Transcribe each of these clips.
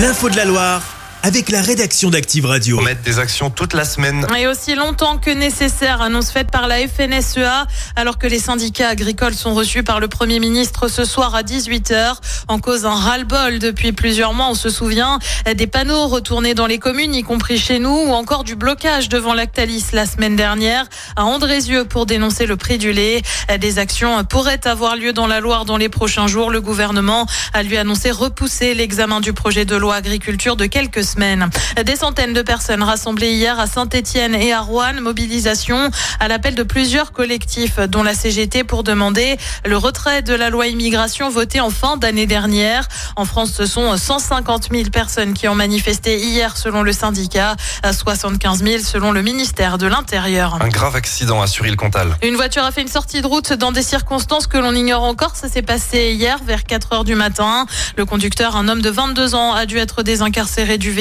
L'info de la Loire avec la rédaction d'Active Radio. On met des actions toute la semaine. Et aussi longtemps que nécessaire, annonce faite par la FNSEA, alors que les syndicats agricoles sont reçus par le Premier ministre ce soir à 18h. En cause un ras-le-bol depuis plusieurs mois, on se souvient des panneaux retournés dans les communes, y compris chez nous, ou encore du blocage devant Lactalis la semaine dernière à Andrézieux pour dénoncer le prix du lait. Des actions pourraient avoir lieu dans la Loire dans les prochains jours. Le gouvernement a lui annoncé repousser l'examen du projet de loi agriculture de quelques semaine. Des centaines de personnes rassemblées hier à Saint-Etienne et à Rouen. Mobilisation à l'appel de plusieurs collectifs, dont la CGT, pour demander le retrait de la loi immigration votée en fin d'année dernière. En France, ce sont 150 000 personnes qui ont manifesté hier, selon le syndicat, 75 000 selon le ministère de l'Intérieur. Un grave accident à Suril-Comtal. Une voiture a fait une sortie de route dans des circonstances que l'on ignore encore. Ça s'est passé hier vers 4 heures du matin. Le conducteur, un homme de 22 ans, a dû être désincarcéré du véhicule.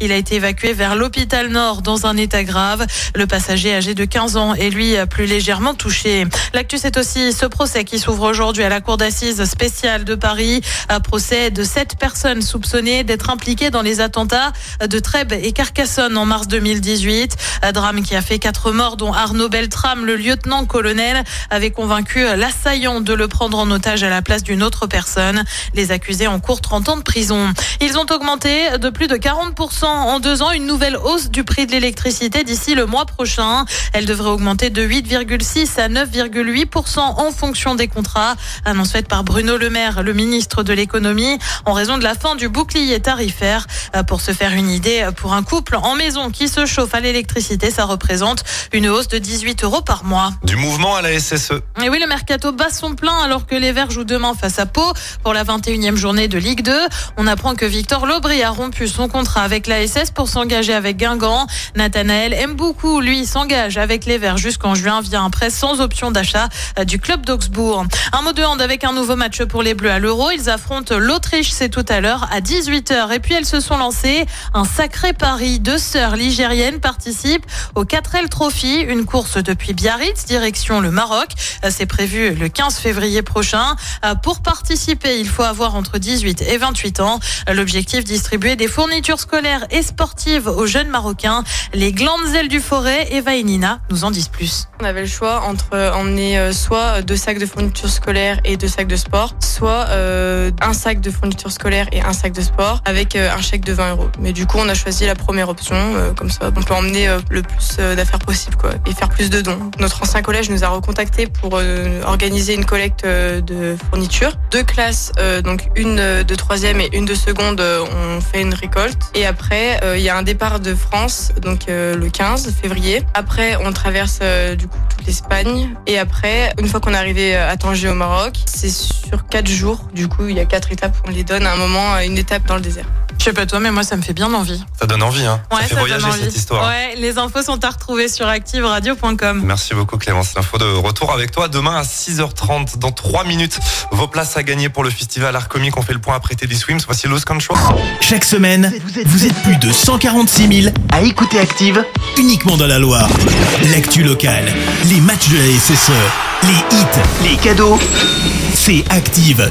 Il a été évacué vers l'hôpital Nord dans un état grave. Le passager âgé de 15 ans est lui plus légèrement touché. L'actu, c'est aussi ce procès qui s'ouvre aujourd'hui à la cour d'assises spéciale de Paris. Un procès de sept personnes soupçonnées d'être impliquées dans les attentats de Trèbes et Carcassonne en mars 2018. Un drame qui a fait quatre morts, dont Arnaud Beltrame, le lieutenant-colonel, avait convaincu l'assaillant de le prendre en otage à la place d'une autre personne. Les accusés en cours 30 ans de prison. Ils ont augmenté de plus 40% en deux ans, une nouvelle hausse du prix de l'électricité d'ici le mois prochain. Elle devrait augmenter de 8,6 à 9,8% en fonction des contrats. Annonce faite par Bruno Le Maire, le ministre de l'économie, en raison de la fin du bouclier tarifaire. Euh, pour se faire une idée, pour un couple en maison qui se chauffe à l'électricité, ça représente une hausse de 18 euros par mois. Du mouvement à la SSE. Et oui, le mercato bat son plein alors que les Verts jouent demain face à Pau pour la 21e journée de Ligue 2. On apprend que Victor Lobry a rompu son contrat avec la SS pour s'engager avec Guingamp. Nathanaël aime beaucoup, lui, s'engage avec les Verts jusqu'en juin via un prêt sans option d'achat euh, du club d'Augsbourg. Un mot de hand avec un nouveau match pour les Bleus à l'Euro. Ils affrontent l'Autriche, c'est tout à l'heure à 18h. Et puis elles se sont lancées un sacré pari. Deux sœurs ligériennes participent au 4L Trophy, une course depuis Biarritz, direction le Maroc. Euh, C'est prévu le 15 février prochain. Euh, Pour participer, il faut avoir entre 18 et 28 ans. L'objectif, distribuer des fournitures scolaires et sportives aux jeunes Marocains. Les glandes du forêt, Eva et Nina nous en disent plus. On avait le choix entre emmener euh, soit deux sacs de fournitures scolaires et deux sacs de sport, soit euh, un sac de fournitures scolaires et un sac de sport avec euh, un chèque de 20 euros. Mais du coup, on a choisi la première option, euh, comme ça, on peut emmener euh, le plus euh, d'affaires possible, quoi, et faire plus de dons. Notre ancien collège nous a recontactés pour euh, organiser une collecte euh, de fournitures. Deux classes, euh, donc une euh, de troisième et une de seconde, euh, on fait une Et après, euh, il y a un départ de France, donc euh, le 15 février. Après, on traverse euh, du coup toute l'Espagne. Et après, une fois qu'on est arrivé à Tanger au Maroc, c'est sur quatre jours. Du coup, il y a quatre étapes. On les donne à un moment, une étape dans le désert. Je sais pas toi, mais moi, ça me fait bien envie. Ça donne envie, hein. ça fait voyager donne envie. cette histoire. Ouais, les infos sont à retrouver sur activeradio.com. Merci beaucoup Clémence. L'info de retour avec toi demain à 6h30 dans 3 minutes. Vos places à gagner pour le festival Art Comique. On fait le point après Teddy Swims. Voici Lost Control. Chaque semaine, vous êtes plus de 146 000 à écouter Active uniquement dans la Loire. L'actu locale, les matchs de la SSE, les hits, les cadeaux, c'est Active.